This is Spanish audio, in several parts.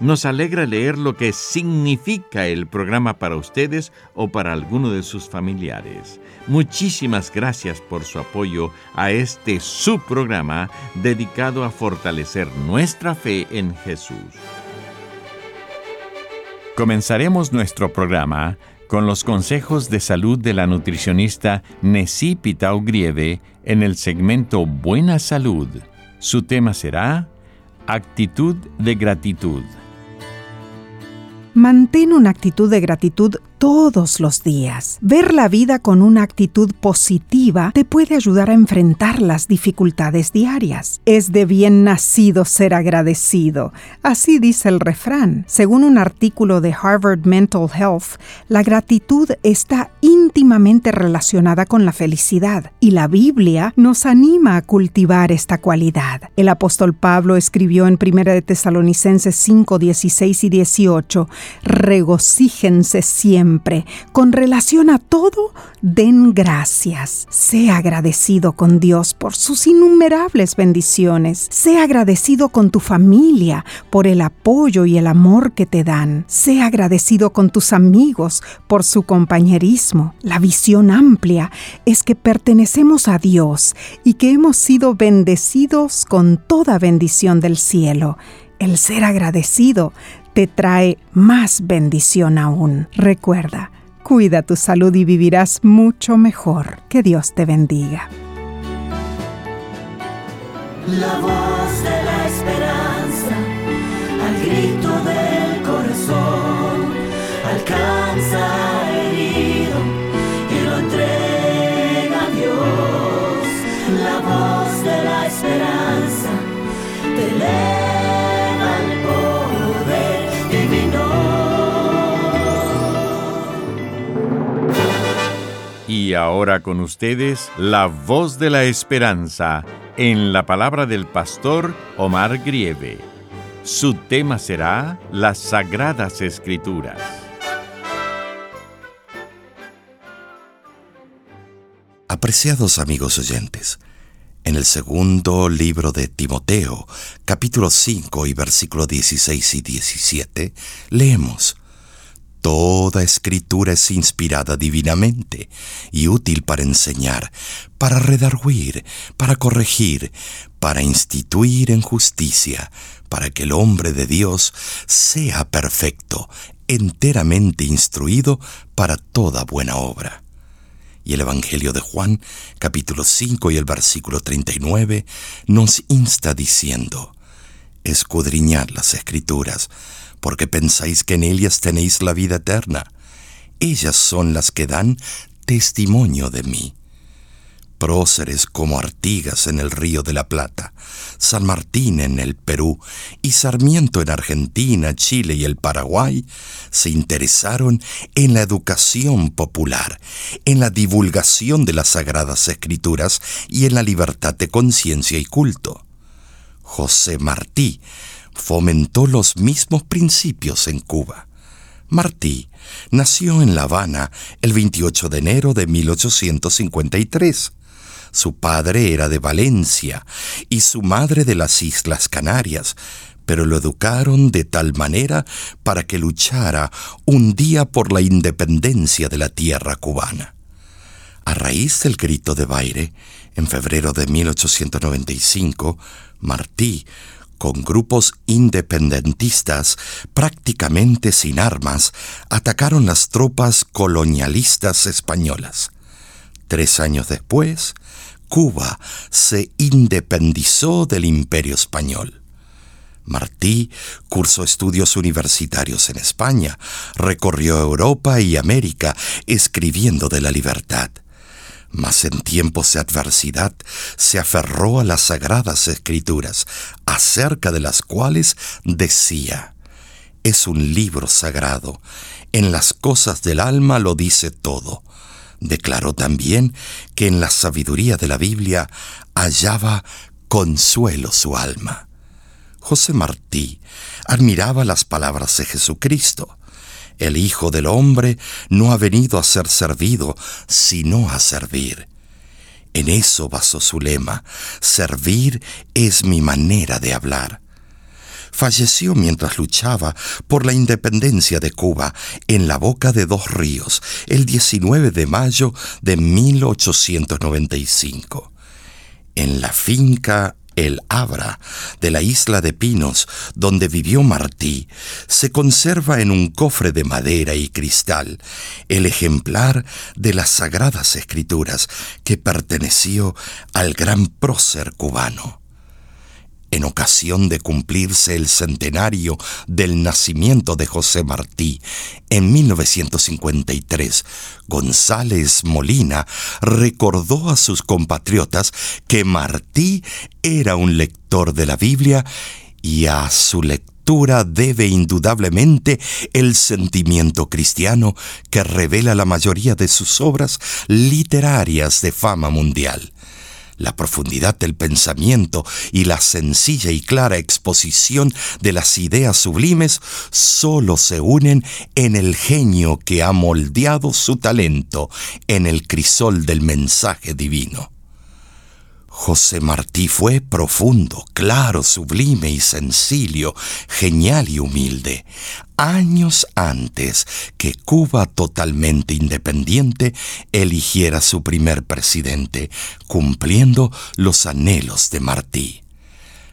Nos alegra leer lo que significa el programa para ustedes o para alguno de sus familiares. Muchísimas gracias por su apoyo a este subprograma dedicado a fortalecer nuestra fe en Jesús. Comenzaremos nuestro programa con los consejos de salud de la nutricionista Nessie Pitao Grieve en el segmento Buena Salud. Su tema será Actitud de Gratitud. Mantén una actitud de gratitud todos los días. Ver la vida con una actitud positiva te puede ayudar a enfrentar las dificultades diarias. Es de bien nacido ser agradecido. Así dice el refrán. Según un artículo de Harvard Mental Health, la gratitud está íntimamente relacionada con la felicidad y la Biblia nos anima a cultivar esta cualidad. El apóstol Pablo escribió en 1 de Tesalonicenses 5, 16 y 18, regocíjense siempre con relación a todo, den gracias. Sea agradecido con Dios por sus innumerables bendiciones. Sea agradecido con tu familia por el apoyo y el amor que te dan. Sea agradecido con tus amigos por su compañerismo. La visión amplia es que pertenecemos a Dios y que hemos sido bendecidos con toda bendición del cielo. El ser agradecido te trae más bendición aún. Recuerda, cuida tu salud y vivirás mucho mejor. Que Dios te bendiga. La voz de la esperanza, al grito del corazón, alcanza herido y lo entrega a Dios. La voz de la esperanza te eleva Ahora con ustedes, la voz de la esperanza en la palabra del pastor Omar Grieve. Su tema será las Sagradas Escrituras. Apreciados amigos oyentes, en el segundo libro de Timoteo, capítulo 5 y versículo 16 y 17, leemos, Toda escritura es inspirada divinamente y útil para enseñar, para redarguir, para corregir, para instituir en justicia, para que el hombre de Dios sea perfecto, enteramente instruido para toda buena obra. Y el Evangelio de Juan, capítulo 5 y el versículo 39, nos insta diciendo, Escudriñad las escrituras, porque pensáis que en ellas tenéis la vida eterna. Ellas son las que dan testimonio de mí. Próceres como Artigas en el Río de la Plata, San Martín en el Perú y Sarmiento en Argentina, Chile y el Paraguay se interesaron en la educación popular, en la divulgación de las sagradas escrituras y en la libertad de conciencia y culto. José Martí fomentó los mismos principios en Cuba. Martí nació en La Habana el 28 de enero de 1853. Su padre era de Valencia y su madre de las Islas Canarias, pero lo educaron de tal manera para que luchara un día por la independencia de la tierra cubana. A raíz del grito de Baire, en febrero de 1895, Martí con grupos independentistas prácticamente sin armas, atacaron las tropas colonialistas españolas. Tres años después, Cuba se independizó del imperio español. Martí cursó estudios universitarios en España, recorrió Europa y América escribiendo de la libertad. Mas en tiempos de adversidad se aferró a las sagradas escrituras, acerca de las cuales decía, es un libro sagrado, en las cosas del alma lo dice todo. Declaró también que en la sabiduría de la Biblia hallaba consuelo su alma. José Martí admiraba las palabras de Jesucristo. El Hijo del Hombre no ha venido a ser servido, sino a servir. En eso basó su lema, servir es mi manera de hablar. Falleció mientras luchaba por la independencia de Cuba en la boca de dos ríos el 19 de mayo de 1895. En la finca el Abra de la isla de Pinos, donde vivió Martí, se conserva en un cofre de madera y cristal el ejemplar de las Sagradas Escrituras que perteneció al gran prócer cubano en ocasión de cumplirse el centenario del nacimiento de José Martí, en 1953, González Molina recordó a sus compatriotas que Martí era un lector de la Biblia y a su lectura debe indudablemente el sentimiento cristiano que revela la mayoría de sus obras literarias de fama mundial. La profundidad del pensamiento y la sencilla y clara exposición de las ideas sublimes solo se unen en el genio que ha moldeado su talento en el crisol del mensaje divino. José Martí fue profundo, claro, sublime y sencillo, genial y humilde. Años antes que Cuba totalmente independiente eligiera su primer presidente, cumpliendo los anhelos de Martí.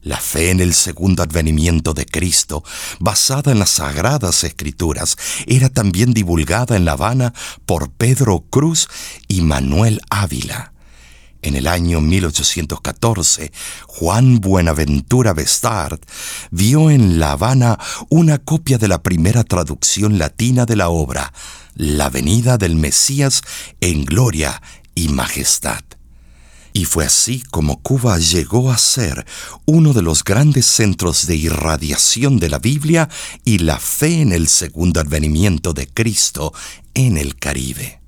La fe en el segundo advenimiento de Cristo, basada en las sagradas escrituras, era también divulgada en La Habana por Pedro Cruz y Manuel Ávila. En el año 1814, Juan Buenaventura Bestard vio en La Habana una copia de la primera traducción latina de la obra, La venida del Mesías en gloria y majestad. Y fue así como Cuba llegó a ser uno de los grandes centros de irradiación de la Biblia y la fe en el segundo advenimiento de Cristo en el Caribe.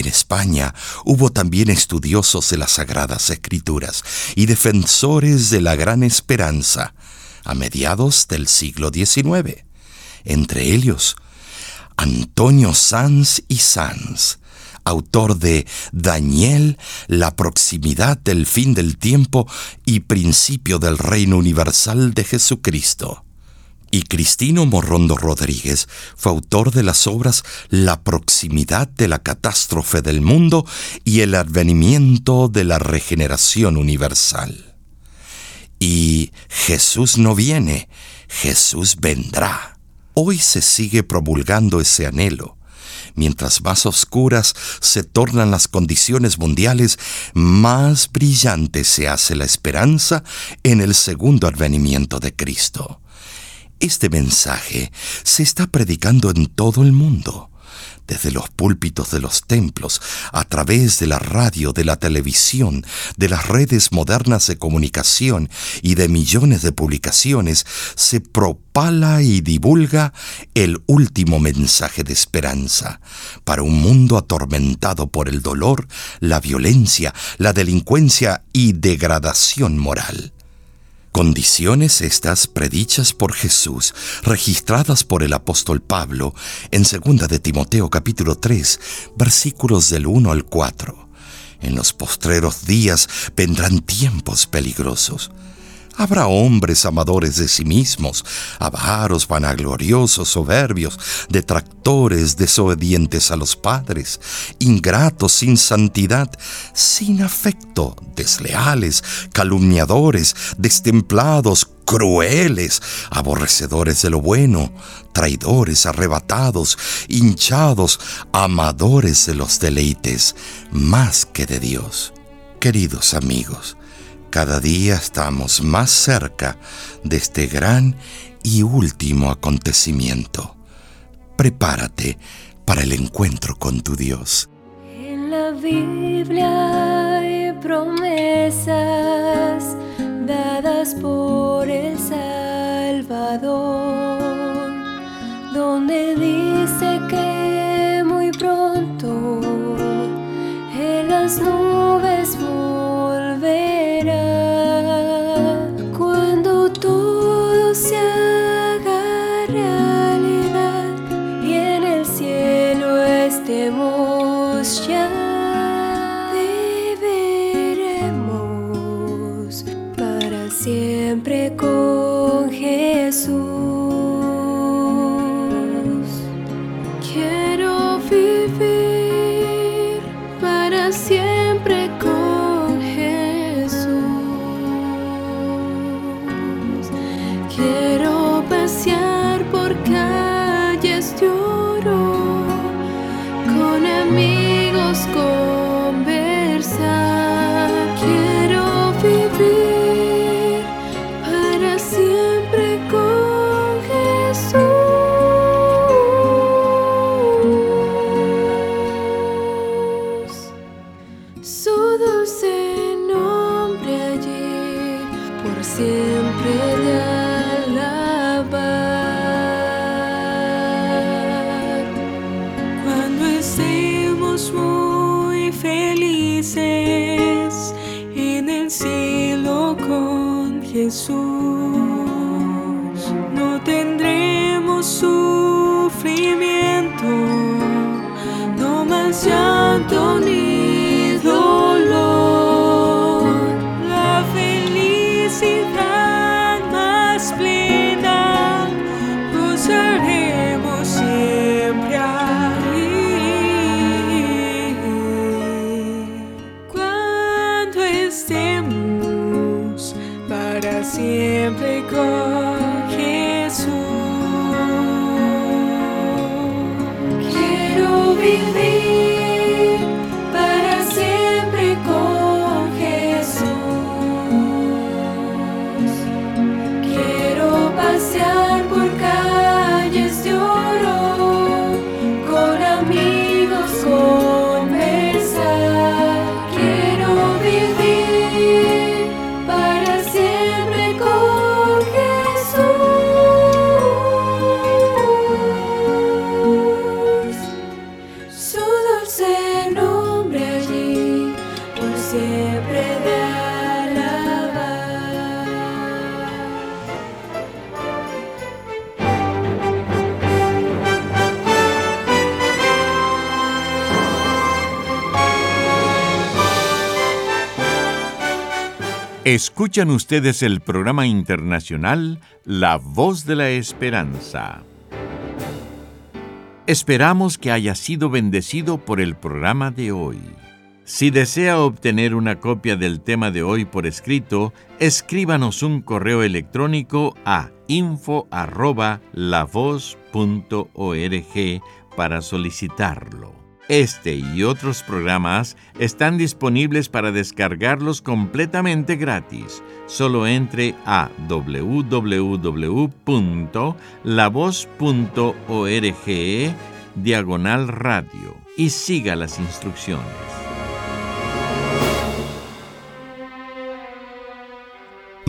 En España hubo también estudiosos de las Sagradas Escrituras y defensores de la gran esperanza a mediados del siglo XIX. Entre ellos, Antonio Sanz y Sanz, autor de Daniel, la proximidad del fin del tiempo y principio del reino universal de Jesucristo y Cristino Morrondo Rodríguez fue autor de las obras La proximidad de la catástrofe del mundo y El advenimiento de la regeneración universal. Y Jesús no viene, Jesús vendrá. Hoy se sigue promulgando ese anhelo. Mientras más oscuras se tornan las condiciones mundiales, más brillante se hace la esperanza en el segundo advenimiento de Cristo. Este mensaje se está predicando en todo el mundo, desde los púlpitos de los templos, a través de la radio, de la televisión, de las redes modernas de comunicación y de millones de publicaciones, se propala y divulga el último mensaje de esperanza para un mundo atormentado por el dolor, la violencia, la delincuencia y degradación moral. Condiciones estas predichas por Jesús, registradas por el apóstol Pablo en 2 de Timoteo capítulo 3, versículos del 1 al 4. En los postreros días vendrán tiempos peligrosos Habrá hombres amadores de sí mismos, avaros, vanagloriosos, soberbios, detractores, desobedientes a los padres, ingratos, sin santidad, sin afecto, desleales, calumniadores, destemplados, crueles, aborrecedores de lo bueno, traidores, arrebatados, hinchados, amadores de los deleites, más que de Dios. Queridos amigos, cada día estamos más cerca de este gran y último acontecimiento. Prepárate para el encuentro con tu Dios. En la Biblia hay promesas dadas por el Salvador, donde dice que muy pronto en las nubes Te moście school. Jesus. Escuchan ustedes el programa internacional La Voz de la Esperanza. Esperamos que haya sido bendecido por el programa de hoy. Si desea obtener una copia del tema de hoy por escrito, escríbanos un correo electrónico a info@lavoz.org para solicitarlo. Este y otros programas están disponibles para descargarlos completamente gratis. Solo entre a www.lavoz.org diagonal radio y siga las instrucciones.